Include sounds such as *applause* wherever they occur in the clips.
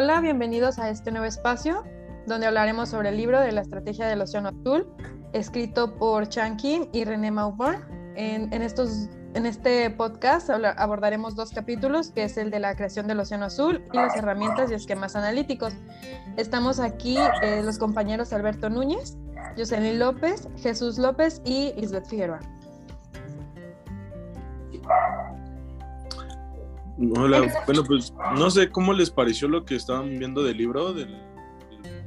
Hola, bienvenidos a este nuevo espacio donde hablaremos sobre el libro de la estrategia del Océano Azul, escrito por Chan Kim y René Maubourne. En, estos, en este podcast abordaremos dos capítulos, que es el de la creación del Océano Azul y las herramientas y esquemas analíticos. Estamos aquí eh, los compañeros Alberto Núñez, Jocelyn López, Jesús López y Lisbeth Figueroa. Hola, bueno, pues no sé cómo les pareció lo que estaban viendo del libro,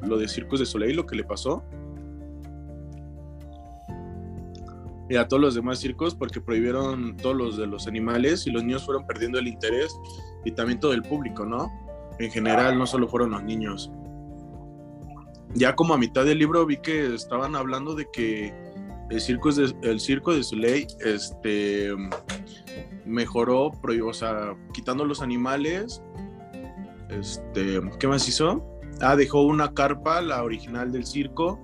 lo de Circus de Soleil, lo que le pasó. Y a todos los demás circos, porque prohibieron todos los de los animales y los niños fueron perdiendo el interés y también todo el público, ¿no? En general, no solo fueron los niños. Ya como a mitad del libro vi que estaban hablando de que el circo de, el circo de Soleil este, mejoró, o sea, quitando los animales. Este, ¿qué más hizo? Ah, dejó una carpa, la original del circo,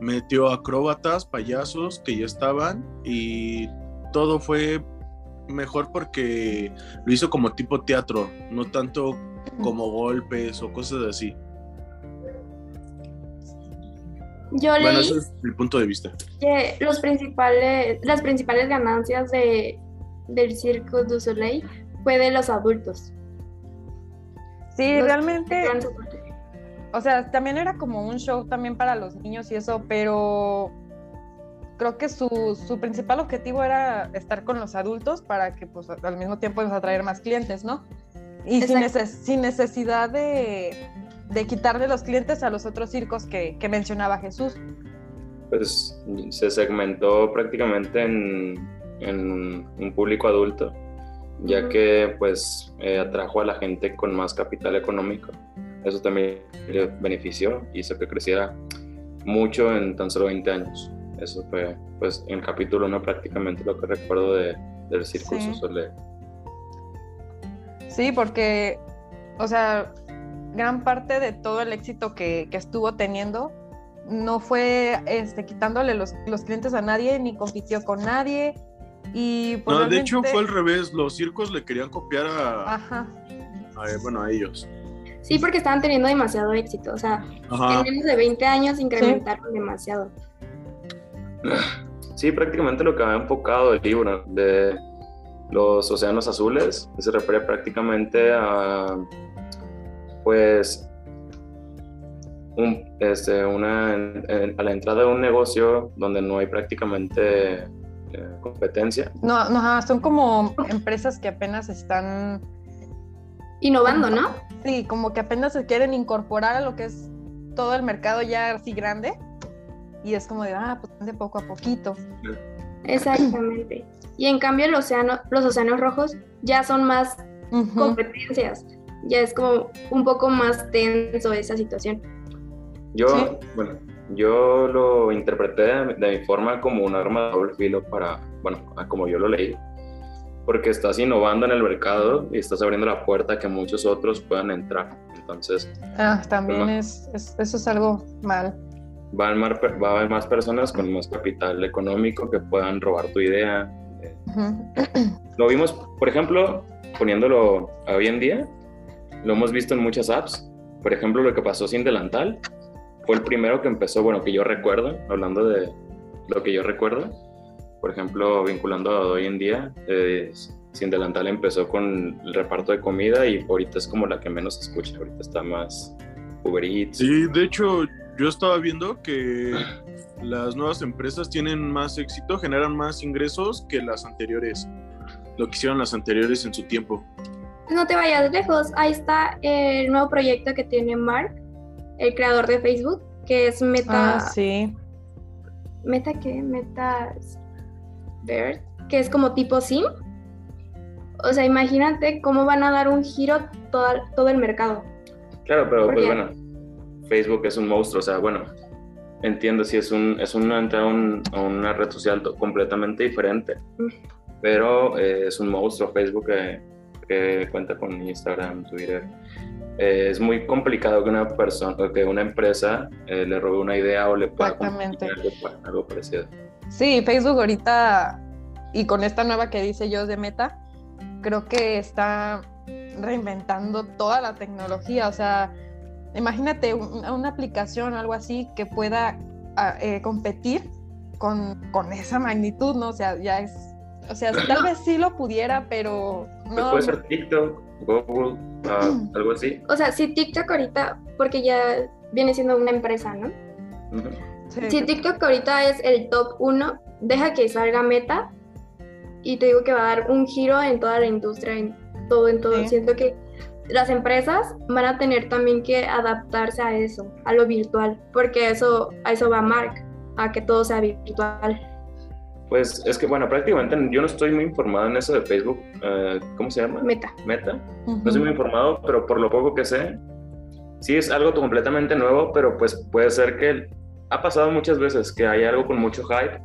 metió acróbatas, payasos que ya estaban y todo fue mejor porque lo hizo como tipo teatro, no tanto como golpes o cosas así. Yo bueno, ese es el punto de vista. Que los principales, las principales ganancias de, del Circo du Soleil fue de los adultos. Sí, realmente. O sea, también era como un show también para los niños y eso, pero creo que su, su principal objetivo era estar con los adultos para que pues al mismo tiempo atraer más clientes, ¿no? Y sin, sin, necesidad de, de, quitarle los clientes a los otros circos que, que mencionaba Jesús. Pues se segmentó prácticamente en en un público adulto, ya que pues eh, atrajo a la gente con más capital económico. Eso también le benefició, hizo que creciera mucho en tan solo 20 años. Eso fue pues en el capítulo 1 prácticamente lo que recuerdo de, del Circo sí. Sí, porque, o sea, gran parte de todo el éxito que, que estuvo teniendo no fue este, quitándole los, los, clientes a nadie, ni compitió con nadie, y pues, no, de hecho fue al revés, los circos le querían copiar a, Ajá. bueno, a ellos. Sí, porque estaban teniendo demasiado éxito, o sea, en menos de 20 años incrementaron demasiado. Sí, prácticamente lo que había enfocado el libro de los océanos azules se refiere prácticamente a, pues, un, este, una, a la entrada de un negocio donde no hay prácticamente competencia. No, no, son como empresas que apenas están innovando, ¿no? Sí, como que apenas se quieren incorporar a lo que es todo el mercado ya así grande y es como de, ah, pues de poco a poquito. Exactamente. Y en cambio el océano, los océanos rojos ya son más competencias, ya es como un poco más tenso esa situación. Yo, bueno, yo lo interpreté de, mi forma como un arma de doble filo para, bueno, como yo lo leí, porque estás innovando en el mercado y estás abriendo la puerta a que muchos otros puedan entrar. Entonces, ah, también es, eso es algo mal. Va a, haber más personas con más capital económico que puedan robar tu idea. Lo vimos, por ejemplo, poniéndolo hoy en día, lo hemos visto en muchas apps. Por ejemplo, lo que pasó sin delantal fue el primero que empezó, bueno, que yo recuerdo, hablando de lo que yo recuerdo, por ejemplo, vinculando a hoy en día, eh, Sin Delantal empezó con el reparto de comida y ahorita es como la que menos se escucha, ahorita está más Uber Eats. Sí, de hecho, yo estaba viendo que las nuevas empresas tienen más éxito, generan más ingresos que las anteriores, lo que hicieron las anteriores en su tiempo. No te vayas lejos, ahí está el nuevo proyecto que tiene Mark, el creador de Facebook, que es Meta. Ah, sí. ¿Meta qué? Meta. Bird, que es como tipo SIM. O sea, imagínate cómo van a dar un giro todo, todo el mercado. Claro, pero pues bueno, Facebook es un monstruo, o sea, bueno, entiendo si es un es una entrada a una red social completamente diferente, mm. pero eh, es un monstruo Facebook que, que cuenta con Instagram, Twitter, eh, es muy complicado que una persona, que una empresa eh, le robe una idea o le pueda algo, parecido. Sí, Facebook ahorita y con esta nueva que dice yo de Meta, creo que está reinventando toda la tecnología, o sea, imagínate una aplicación o algo así que pueda ah, eh, competir con, con, esa magnitud, ¿no? O sea, ya es, o sea, tal *laughs* vez sí lo pudiera, pero pues no. puede ser TikTok, Google, *clears throat* algo así. O sea, si TikTok ahorita, porque ya viene siendo una empresa, ¿no? Si TikTok ahorita es el top uno, deja que salga Meta y te digo que va a dar un giro en toda la industria, en todo, en todo. Siento que las empresas van a tener también que adaptarse a eso, a lo virtual, porque eso, a eso va Mark, a que todo sea virtual. Pues es que, bueno, prácticamente yo no estoy muy informado en eso de Facebook. Eh, ¿Cómo se llama? Meta. Meta. No estoy muy informado, pero por lo poco que sé, sí es algo completamente nuevo, pero pues puede ser que ha pasado muchas veces que hay algo con mucho hype,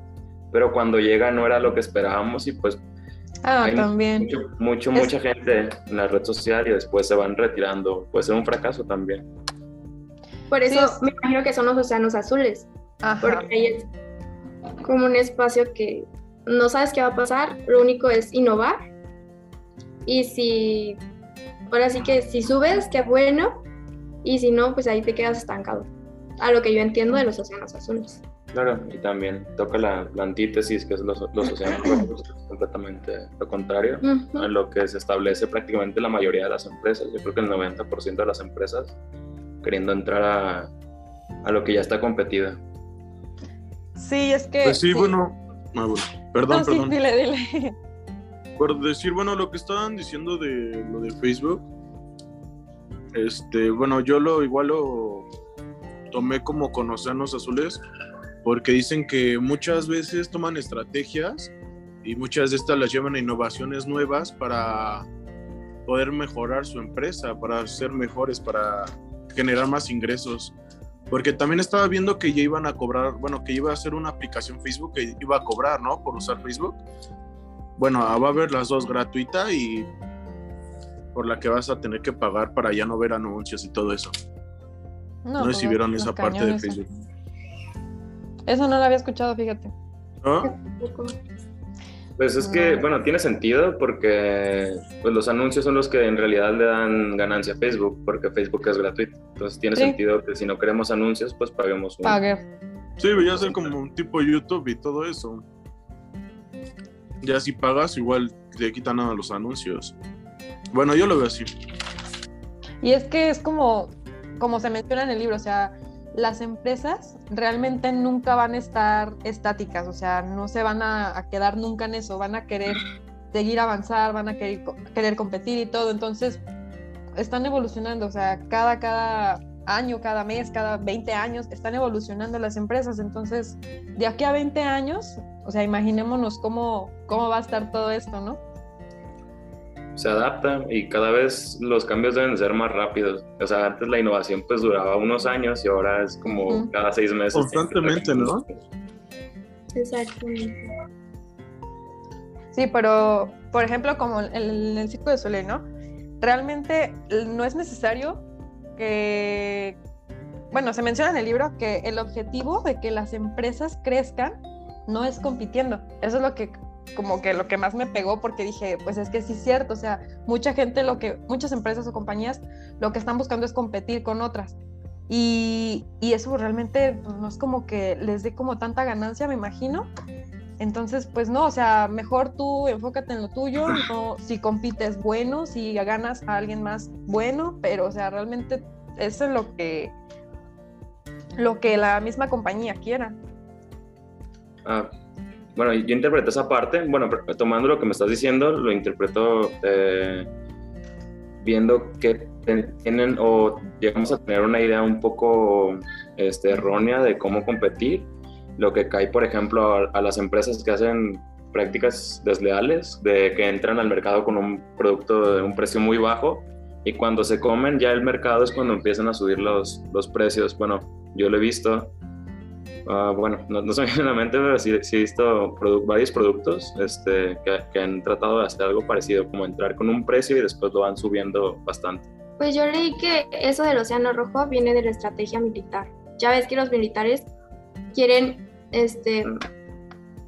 pero cuando llega no era lo que esperábamos y pues Ah, también. Mucho, mucha gente en la red social y después se van retirando. Puede ser un fracaso también. Por eso me imagino que son los océanos azules. Porque ahí es como un espacio que no sabes qué va a pasar, lo único es innovar. Y si, ahora sí que si subes, qué bueno. Y si no, pues ahí te quedas estancado. A lo que yo entiendo de los océanos azules. Claro, y también toca la, antítesis, que es los, los océanos completamente lo contrario a lo que se establece prácticamente la mayoría de las empresas. Yo creo que el 90% de las empresas queriendo entrar a, a, lo que ya está competida. Sí, es que... Pues sí, bueno, ah, perdón, perdón. dile, dile. Por decir, bueno, lo que estaban diciendo de lo de Facebook, este, bueno, yo lo igual lo tomé como con océanos azules porque dicen que muchas veces toman estrategias y muchas de estas las llevan a innovaciones nuevas para poder mejorar su empresa, para ser mejores, para generar más ingresos. Porque también estaba viendo que ya iban a cobrar, bueno, que iba a ser una aplicación Facebook que iba a cobrar, ¿no? Por usar Facebook. Bueno, va a haber las dos gratuita y por la que vas a tener que pagar para ya no ver anuncios y todo eso. No, sé si pues, vieron esa parte de Facebook. Eso no lo había escuchado, fíjate. Pues es que, bueno, tiene sentido porque pues, los anuncios son los que en realidad le dan ganancia a Facebook, porque Facebook es gratuito. Entonces tiene sentido que si no queremos anuncios, pues paguemos un... Pague. Sí, voy a ser como un tipo YouTube y todo eso. Ya si pagas, igual te quitan a los anuncios. Bueno, yo lo veo así. Y es que es como, como se menciona en el libro, o sea, las empresas realmente nunca van a estar estáticas, o sea, no se van a, quedar nunca en eso, van a querer seguir avanzar, van a querer, querer competir y todo, entonces están evolucionando, o sea, cada, cada año, cada mes, cada 20 años, están evolucionando las empresas, entonces de aquí a 20 años, o sea, imaginémonos cómo, cómo va a estar todo esto, ¿no? Se adapta y cada vez los cambios deben ser más rápidos. O sea, antes la innovación pues duraba unos años y ahora es como cada seis meses. Constantemente, ¿no? Exactamente. Sí, pero por ejemplo, como el, el ciclo de Soleil, ¿no? Realmente no es necesario que, bueno, se menciona en el libro que el objetivo de que las empresas crezcan no es compitiendo. Eso es lo que como que lo que más me pegó porque dije, pues es que sí es cierto, o sea, mucha gente, lo que, muchas empresas o compañías lo que están buscando es competir con otras. Y, y eso realmente pues, no es como que les dé como tanta ganancia, me imagino. Entonces, pues no, o sea, mejor tú enfócate en lo tuyo, *laughs* si compites bueno, si ganas a alguien más bueno, pero o sea, realmente eso es lo que lo que la misma compañía quiera. Ah, bueno, yo interpreto esa parte, bueno, tomando lo que me estás diciendo, lo interpreto eh, viendo que tienen o llegamos a tener una idea un poco este, errónea de cómo competir, lo que cae, por ejemplo, a, las empresas que hacen prácticas desleales, de que entran al mercado con un producto de un precio muy bajo y cuando se comen ya el mercado es cuando empiezan a subir los, los precios. Bueno, yo lo he visto Ah, bueno, no, no se me viene a la mente, pero sí, he visto varios productos este, que, han tratado de hacer algo parecido, como entrar con un precio y después lo van subiendo bastante. Pues yo leí que eso del Océano Rojo viene de la estrategia militar. Ya ves que los militares quieren, este,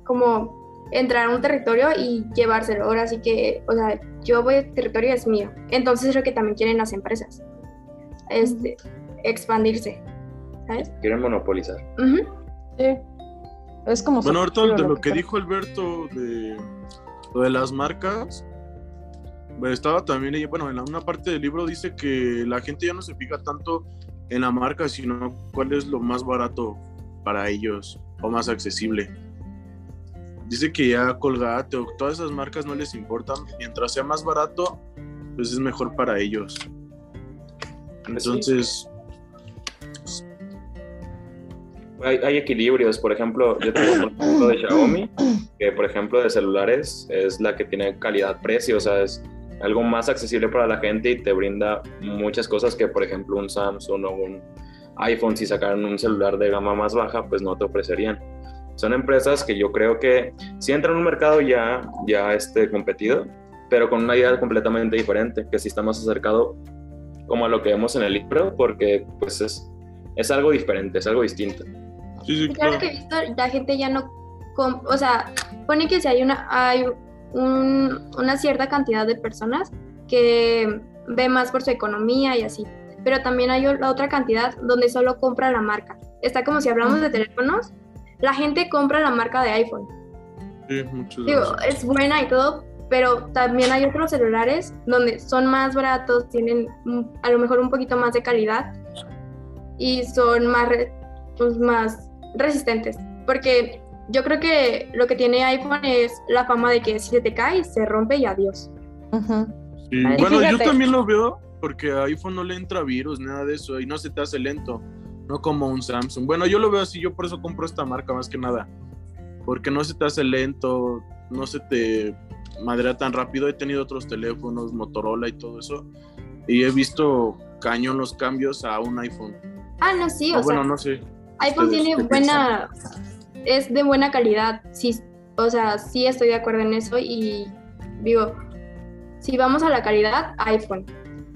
como entrar a un territorio y llevárselo. Ahora sí que, o sea, yo voy al territorio es mío. Entonces es lo que también quieren las empresas. Este, expandirse. ¿Sabes? Quieren monopolizar. Sí. Es como bueno, ahorita de lo que dijo Alberto de lo de las marcas, pues, estaba también, bueno, en una parte del libro dice que la gente ya no se fija tanto en la marca, sino cuál es lo más barato para ellos o más accesible. Dice que ya Colgate o todas esas marcas no les importan, mientras sea más barato, pues es mejor para ellos. Entonces, hay, equilibrios, por ejemplo, yo tengo un ejemplo de Xiaomi, *coughs* que por ejemplo de celulares es la que tiene calidad-precio, o sea, es algo más accesible para la gente y te brinda muchas cosas que por ejemplo un Samsung o un iPhone si sacaran un celular de gama más baja pues no te ofrecerían. Son empresas que yo creo que si entran en un mercado ya, ya este, competido, pero con una idea completamente diferente, que sí está más acercado como a lo que vemos en el libro, porque pues es, es algo diferente, es algo distinto. Sí, claro. que he visto, la gente ya no, o sea, pone que si hay una, hay una cierta cantidad de personas que ve más por su economía y así, pero también hay la otra cantidad donde solo compra la marca. Está como si hablamos de teléfonos, la gente compra la marca de iPhone. Sí, Digo, es buena y todo, pero también hay otros celulares donde son más baratos, tienen a lo mejor un poquito más de calidad y son más, pues, más resistentes. Porque yo creo que lo que tiene iPhone es la fama de que si se te cae, se rompe y adiós. Bueno, yo también lo veo porque a iPhone no le entra virus, nada de eso, y no se te hace lento, no como un Samsung. Bueno, yo lo veo así, yo por eso compro esta marca más que nada, porque no se te hace lento, no se te madrea tan rápido. He tenido otros teléfonos, Motorola y todo eso, y he visto cañón los cambios a un iPhone. Ah, no, sí, o, bueno, no sé iPhone tiene buena, es de buena calidad, sí, o sea, sí estoy de acuerdo en eso y digo, si vamos a la calidad, iPhone,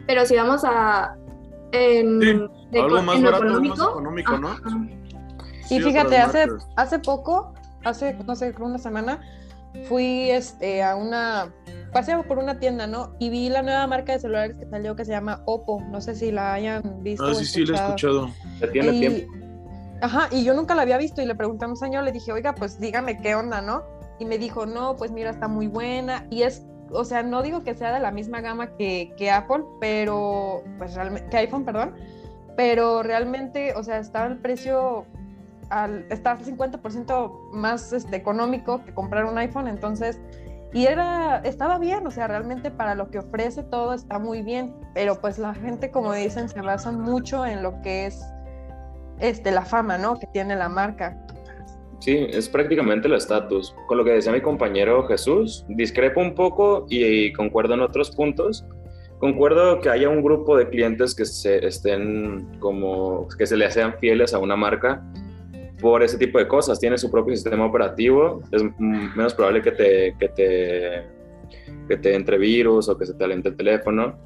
pero si vamos a en, algo más económico, ¿no? y fíjate, hace, hace poco, hace, no sé, una semana, fui este, a una, pasé por una tienda, ¿no? Y vi la nueva marca de celulares que salió que se llama Oppo, no sé si la hayan visto. Ah, sí, sí, la he escuchado. Ya tiene tiempo Ajá, y yo nunca la había visto y le pregunté a un señor, le dije, oiga, pues dígame qué onda, ¿no? Y me dijo, no, pues mira, está muy buena. Y es, o sea, no digo que sea de la misma gama que, que Apple, pero, pues realmente, que iPhone, perdón, pero realmente, o sea, está el precio, al, está al 50% más este, económico que comprar un iPhone, entonces, y era, estaba bien, o sea, realmente para lo que ofrece todo está muy bien, pero pues la gente, como dicen, se basa mucho en lo que es este, la fama, ¿no? Que tiene la marca. Sí, es prácticamente el estatus. Con lo que decía mi compañero Jesús, discrepo un poco y, concuerdo en otros puntos. Concuerdo que haya un grupo de clientes que se estén como que se le sean fieles a una marca por ese tipo de cosas. Tiene su propio sistema operativo, es menos probable que te, que te, entre virus o que se te alente el teléfono,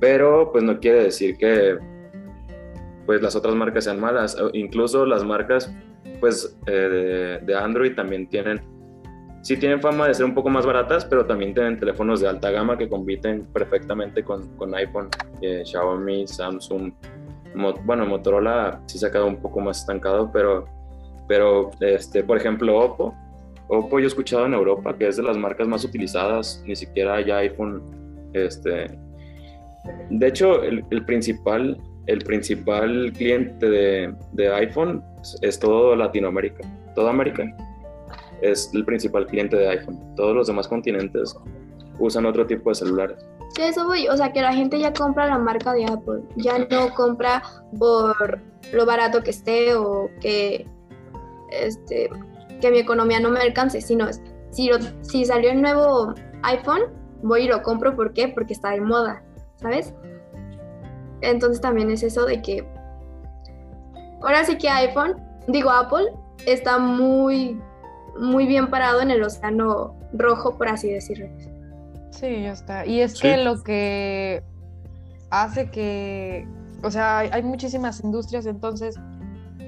pero pues no quiere decir que pues las otras marcas sean malas. Incluso las marcas pues eh, de, Android también tienen, sí tienen fama de ser un poco más baratas, pero también tienen teléfonos de alta gama que compiten perfectamente con, con iPhone, Xiaomi, Samsung. bueno, Motorola sí se ha quedado un poco más estancado, pero, pero este, por ejemplo, Oppo. Oppo yo he escuchado en Europa que es de las marcas más utilizadas, ni siquiera hay iPhone. Este, de hecho, el principal el principal cliente de, iPhone es todo Latinoamérica, toda América es el principal cliente de iPhone. Todos los demás continentes usan otro tipo de celulares. Sí, eso voy, o sea que la gente ya compra la marca de Apple, ya no compra por lo barato que esté o que, este, que mi economía no me alcance, sino si, si salió el nuevo iPhone, voy y lo compro, ¿por qué? Porque está de moda, ¿sabes? Entonces también es eso de que ahora sí que iPhone, digo Apple, está muy, muy bien parado en el océano rojo, por así decirlo. Sí, ya está. Y es que lo que hace que, o sea, hay, muchísimas industrias, entonces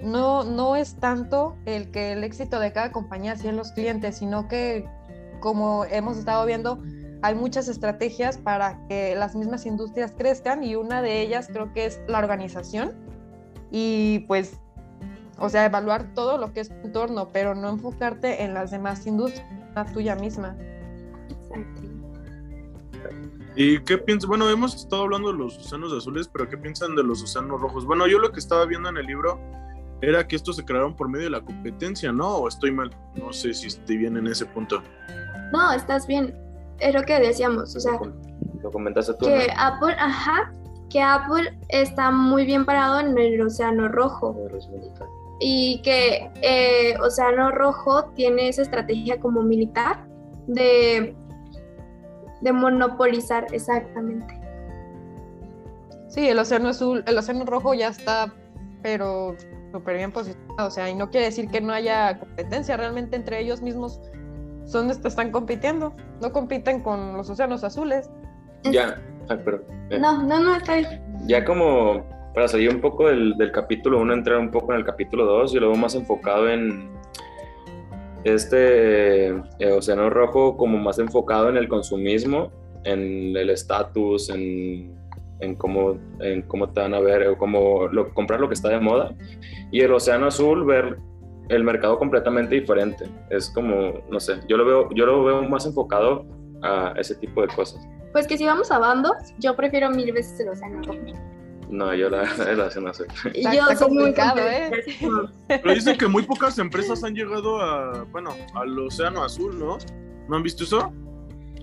no, no es tanto el que el éxito de cada compañía sea en los clientes, sino que como hemos estado viendo, hay muchas estrategias para que las mismas industrias crezcan y una de ellas creo que es la organización y pues, o sea, evaluar todo lo que es tu entorno, pero no enfocarte en las demás industrias, la tuya misma. Exacto. ¿Y qué piensas? Bueno, hemos estado hablando de los océanos azules, pero ¿qué piensan de los océanos rojos? Bueno, yo lo que estaba viendo en el libro era que estos se crearon por medio de la competencia, ¿no? ¿O estoy mal? No sé si estoy bien en ese punto. No, estás bien. Es lo que decíamos, o sea... Lo comentaste tú. Que Apple, ajá, que Apple está muy bien parado en el Océano Rojo. Y que eh, Océano Rojo tiene esa estrategia como militar de de monopolizar exactamente. Sí, el océano azul, el océano rojo ya está, pero súper bien posicionado, o sea, y no quiere decir que no haya competencia, realmente entre ellos mismos son están compitiendo, no compiten con los océanos azules. Ya, pero... Eh. No, no, no, está bien. Ya como para salir un poco del, del capítulo 1, entrar un poco en el capítulo 2, yo lo veo más enfocado en, este eh, Océano Rojo como más enfocado en el consumismo, en el estatus, en, en, cómo, en cómo te van a ver, o cómo lo, comprar lo que está de moda. Y el Océano Azul, ver el mercado completamente diferente. Es como, no sé, yo lo veo, yo lo veo más enfocado a ese tipo de cosas. Pues que si vamos a bandos, yo prefiero mil veces el Océano Rojo. No, yo la, *laughs* la hacen hacer. yo soy complicado, ¿eh? Pero dicen que muy pocas empresas han llegado a, bueno, al océano azul, ¿no? ¿No han visto eso?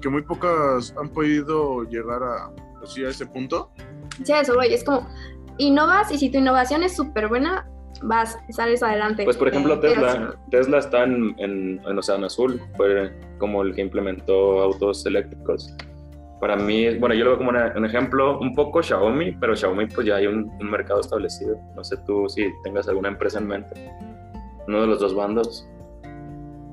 Que muy pocas han podido llegar a, pues a ese punto. Sí, eso, güey. Es como, innovas y si tu innovación es súper buena, vas, sales adelante. Pues por ejemplo, Tesla, Tesla está en, en, en, Océano Azul, fue como el que implementó autos eléctricos para mí, bueno, yo lo veo como un ejemplo, un poco Xiaomi, pero Xiaomi pues ya hay un, mercado establecido. No sé tú si tengas alguna empresa en mente. Uno de los dos bandos.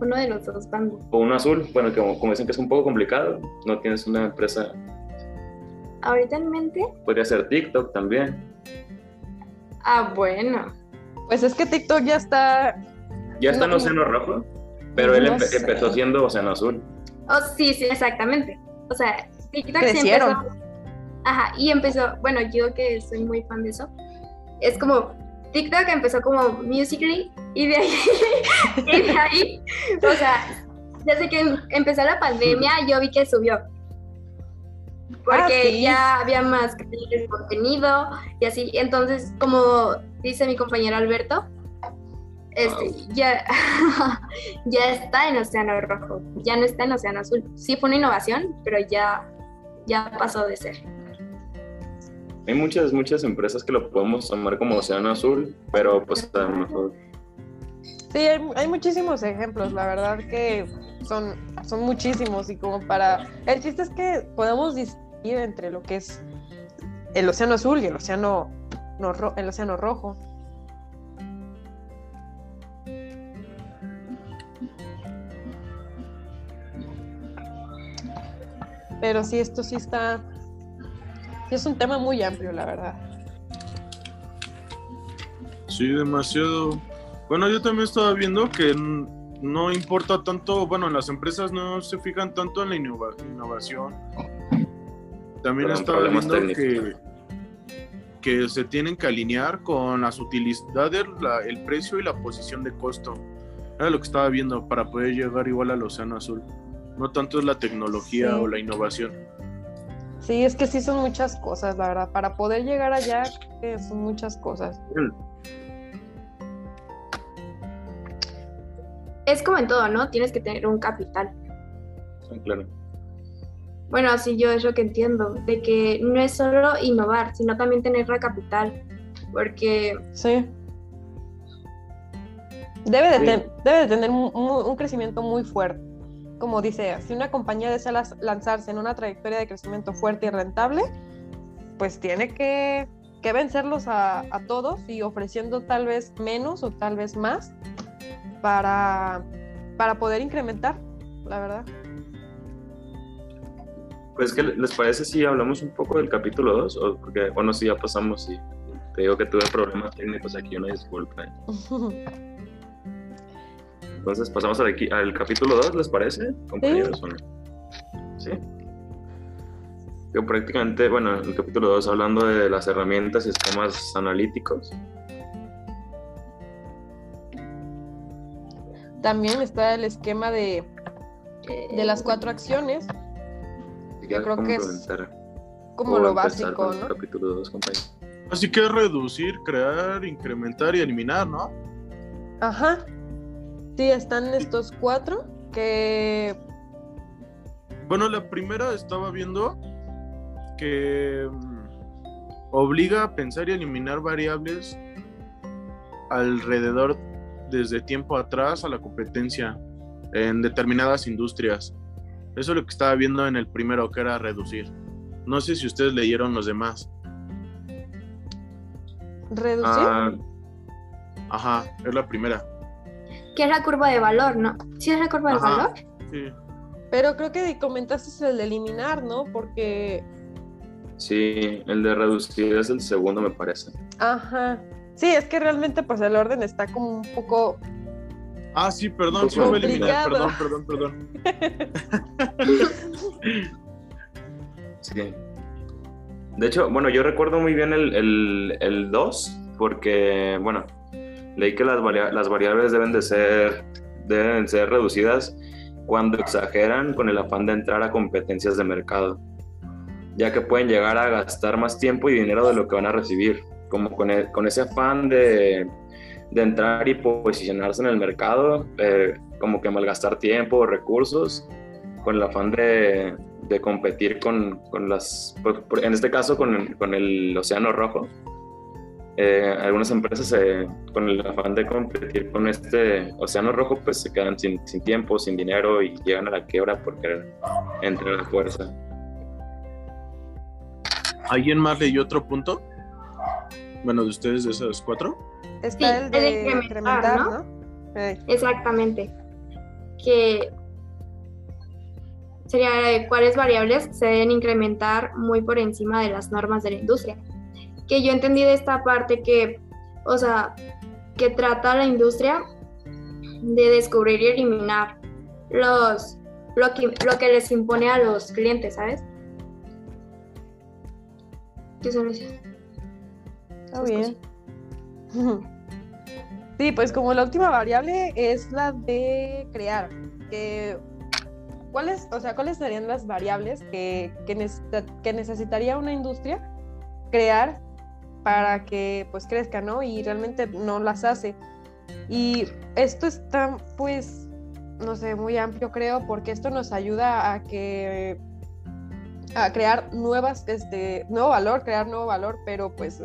Uno de los dos bandos. O uno azul, bueno, como, como dicen que es un poco complicado, no tienes una empresa. ¿Ahorita en mente? Podría ser TikTok también. Ah, bueno. Pues es que TikTok ya está... Ya está en Océano Rojo, pero él empezó siendo Océano Azul. Oh, sí, sí, exactamente. O sea, TikTok Crecieron. empezó. Ajá, y empezó, bueno, yo que soy muy fan de eso, es como TikTok empezó como Musical.ly y de ahí, *laughs* y de ahí, o sea, desde que empezó la pandemia yo vi que subió. Porque ah, ya había más contenido y así. Entonces, como dice mi compañero Alberto, este, ya, *laughs* ya está en Océano Rojo, ya no está en Océano Azul. Sí fue una innovación, pero ya ya pasó de ser. Hay muchas, muchas empresas que lo podemos tomar como océano azul, pero pues a lo mejor... Sí, hay, muchísimos ejemplos, la verdad que son, son muchísimos y como para... El chiste es que podemos distinguir entre lo que es el océano azul y el océano, no, el océano rojo. Pero sí, esto sí está, es un tema muy amplio, la verdad. Sí, demasiado. Bueno, yo también estaba viendo que no importa tanto, bueno, las empresas no se fijan tanto en la innovación. También estaba viendo que, que se tienen que alinear con las utilidades, el precio y la posición de costo. Era lo que estaba viendo para poder llegar igual al Océano Azul. No tanto es la tecnología o la innovación. Sí, es que sí son muchas cosas, la verdad. Para poder llegar allá, son muchas cosas. Es como en todo, ¿no? Tienes que tener un capital. Sí, claro. Bueno, así yo es lo que entiendo, de que no es solo innovar, sino también tener la capital, porque... Sí. Debe de, debe de tener un crecimiento muy fuerte como dice, si una compañía desea lanzarse en una trayectoria de crecimiento fuerte y rentable, pues tiene que, vencerlos a, todos y ofreciendo tal vez menos o tal vez más para, para poder incrementar, la verdad. Pues, ¿qué les parece si hablamos un poco del capítulo 2? O porque, bueno, si ya pasamos y... Te digo que tuve problemas técnicos aquí, una disculpa. *laughs* Entonces pasamos al, al capítulo 2, ¿les parece, compañeros? Sí. ¿Sí? Yo prácticamente, bueno, el capítulo 2 hablando de las herramientas y esquemas analíticos. También está el esquema de, de las cuatro acciones. Yo creo que es como lo básico, ¿no? Capítulo 2, Así que es reducir, crear, incrementar y eliminar, ¿no? Ajá. Sí, están estos cuatro que... Bueno, la primera estaba viendo que mm, obliga a pensar y eliminar variables alrededor desde tiempo atrás a la competencia en determinadas industrias. Eso es lo que estaba viendo en el primero, que era reducir. No sé si ustedes leyeron los demás. ¿Reducir? Ah, ajá, es la primera. Que es la curva de valor, ¿no? ¿Sí es la curva de valor? Sí. Pero creo que comentaste el de eliminar, ¿no? Porque... Sí, el de reducir es el segundo, me parece. Ajá. Sí, es que realmente pues el orden está como un poco... Ah, sí, perdón, sí fue eliminar, perdón, perdón, perdón. *laughs* sí. De hecho, bueno, yo recuerdo muy bien el 2, porque, bueno, leí que las, las variables deben de, ser, deben ser reducidas cuando exageran con el afán de entrar a competencias de mercado, ya que pueden llegar a gastar más tiempo y dinero de lo que van a recibir como con, con ese afán de, de, entrar y posicionarse en el mercado, eh, como que malgastar tiempo o recursos, con el afán de, de competir con, con, las, en este caso con, con el Océano Rojo. Eh, algunas empresas con el afán de competir con este océano rojo pues se quedan sin, tiempo, sin dinero y llegan a la quiebra porque entrar a la fuerza. ¿Alguien más leyó otro punto? Bueno, de ustedes, de esos cuatro. Está el de, incrementar, ¿no? Exactamente. Que sería cuáles variables se deben incrementar muy por encima de las normas de la industria. Que yo entendí de esta parte que, o sea, que trata la industria de descubrir y eliminar los, lo, que, lo que les impone a los clientes, ¿sabes? ¿Qué son eso? bien. *laughs* Sí, pues como la última variable es la de crear. ¿cuáles, o sea, ¿Cuáles serían las variables que, que, necesitaría una industria crear para que pues crezca, ¿no? Y realmente no las hace. Y esto está pues, no sé, muy amplio creo, porque esto nos ayuda a que a crear nuevas, este, nuevo valor, crear nuevo valor, pero pues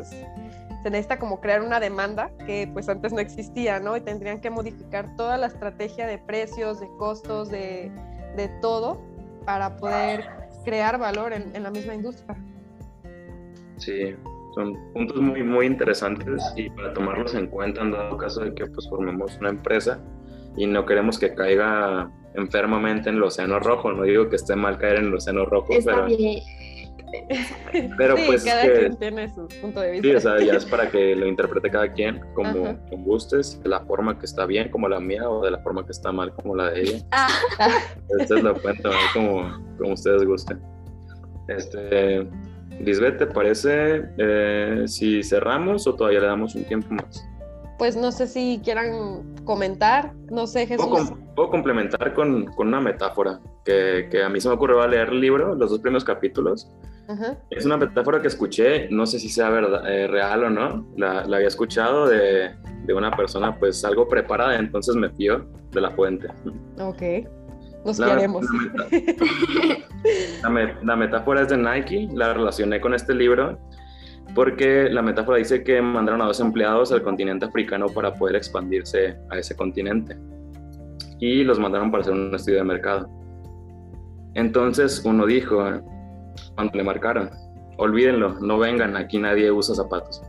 se necesita como crear una demanda que pues antes no existía, ¿no? Y tendrían que modificar toda la estrategia de precios, de costos, de, de todo para poder crear valor en, en, la misma industria. Sí, son puntos muy, muy interesantes y para tomarlos en cuenta en dado caso de que pues formemos una empresa y no queremos que caiga enfermamente en el océano rojo, no digo que esté mal caer en el océano rojo, pero... Pero pues cada quien tiene su punto de vista. Sí, o sea, ya es para que lo interprete cada quien como, gustes, de la forma que está bien como la mía o de la forma que está mal como la de ella. Ah. Ustedes lo pueden tomar como, como ustedes gusten. Este, Lisbeth, ¿te parece eh, si cerramos o todavía le damos un tiempo más? Pues no sé si quieran comentar, no sé, Jesús. Puedo, complementar con, con, una metáfora que, que, a mí se me ocurrió al leer el libro, los dos primeros capítulos, es una metáfora que escuché, no sé si sea verdad, eh, real o no, la, la había escuchado de, de, una persona pues algo preparada, entonces me fío de la fuente. Ok, nos queremos. La, *laughs* la, metáfora es de Nike, la relacioné con este libro porque la metáfora dice que mandaron a dos empleados al continente africano para poder expandirse a ese continente y los mandaron para hacer un estudio de mercado. Entonces uno dijo, cuando le marcaron. Olvídenlo, no vengan, aquí nadie usa zapatos.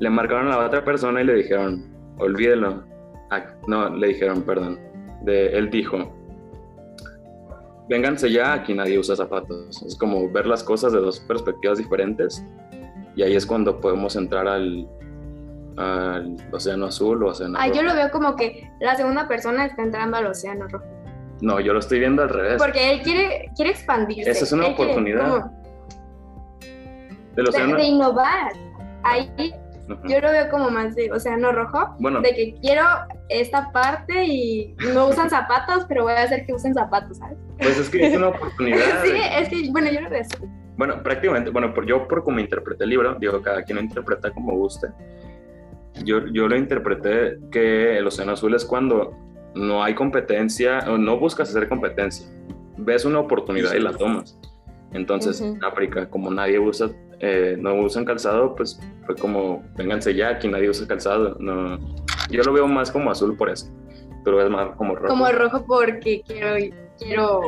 Le marcaron a la otra persona y le dijeron, olvídenlo. Ah, no, le dijeron, perdón. Él dijo, vénganse ya, aquí nadie usa zapatos. Es como ver las cosas de dos perspectivas diferentes y ahí es cuando podemos entrar al, al océano azul o océano ah, yo lo veo como que la segunda persona está entrando al océano rojo. No, yo lo estoy viendo al revés. Porque él quiere, quiere expandirse. Esa es una oportunidad. de, innovar. Ahí yo lo veo como más de océano rojo. Bueno. De que quiero esta parte y no usan *laughs* zapatos, pero voy a hacer que usen zapatos, ¿sabes? Pues es que es una oportunidad. *laughs* sí, es que, bueno, yo lo veo así. Bueno, prácticamente, bueno, por, yo por como interpreté el libro, digo, cada quien lo interpreta como guste. Yo, yo lo interpreté que el océano azul es cuando no hay competencia, o no buscas hacer competencia, ves una oportunidad y la tomas. Entonces, en África, como nadie usa, eh, no usan calzado, pues fue como, vénganse ya, aquí nadie usa calzado. No, yo lo veo más como azul por eso, pero es más como rojo. Como rojo porque quiero, quiero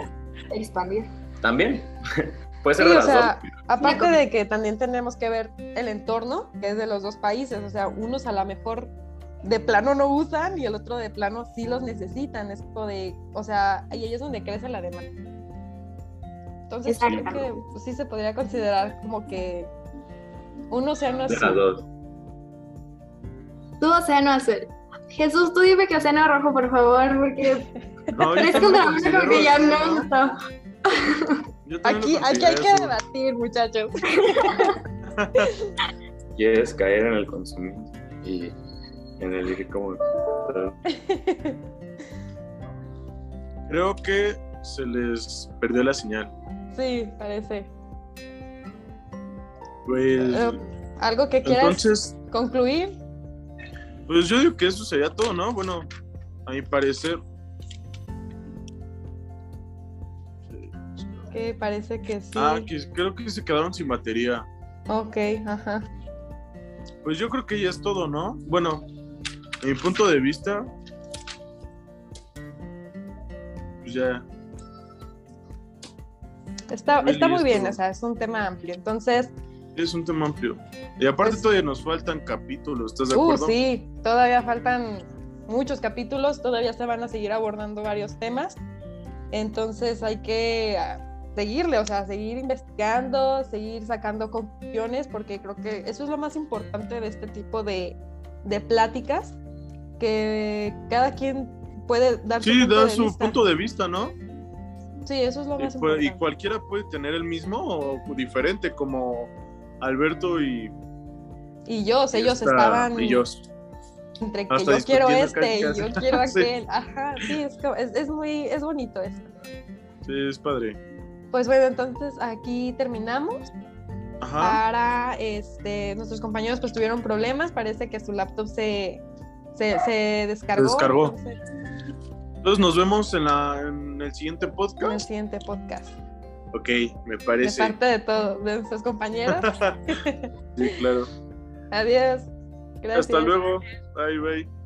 expandir. También. Puede ser sí, o sea, aparte de que también tenemos que ver el entorno, que es de los dos países, o sea, unos a lo mejor de plano no usan y el otro de plano sí los necesitan. Es como de, o sea, ahí es donde crece la demanda. Entonces creo que pues, sí se podría considerar como que un océano azul. Tu océano azul. Jesús, tú dime que océano rojo, por favor, porque *laughs* no, es porque ya no está. Aquí, aquí hay que debatir, muchachos. Quieres caer en el consumismo y en el como Creo que se les perdió la señal. Sí, parece. Pues. Eh, ¿Algo que quieras concluir? Pues yo digo que eso sería todo, ¿no? Bueno, a mi parecer. Parece que sí. Ah, que creo que se quedaron sin batería. Ok, ajá. Pues yo creo que ya es todo, ¿no? Bueno, en mi punto de vista, pues ya. Está, está muy bien, o sea, es un tema amplio. Entonces. Es un tema amplio. Y aparte pues todavía nos faltan capítulos, ¿estás de uh, acuerdo? sí, todavía faltan muchos capítulos, todavía se van a seguir abordando varios temas. Entonces hay que seguirle, o sea, seguir investigando, seguir sacando conclusiones, porque creo que eso es lo más importante de este tipo de, de pláticas, que cada quien puede dar su, punto, de su punto de vista, ¿no? Sí, eso es lo más y, importante. Y cualquiera puede tener el mismo o diferente, como Alberto y... Y yo, ellos estaban... Y yo. Entre que yo quiero este y yo *laughs* quiero aquel. Ajá, sí, es, es, es, muy, es bonito esto. Sí, es padre. Pues bueno, entonces aquí terminamos. Para este, nuestros compañeros pues tuvieron problemas, parece que su laptop se, se, descargó. Se descargó. Entonces, nos vemos en, la, en el siguiente podcast. En el siguiente podcast. Ok, me parece. De parte de todos, de nuestros compañeros. *laughs* sí, claro. *laughs* Adiós. Gracias. Hasta luego. Bye, bye.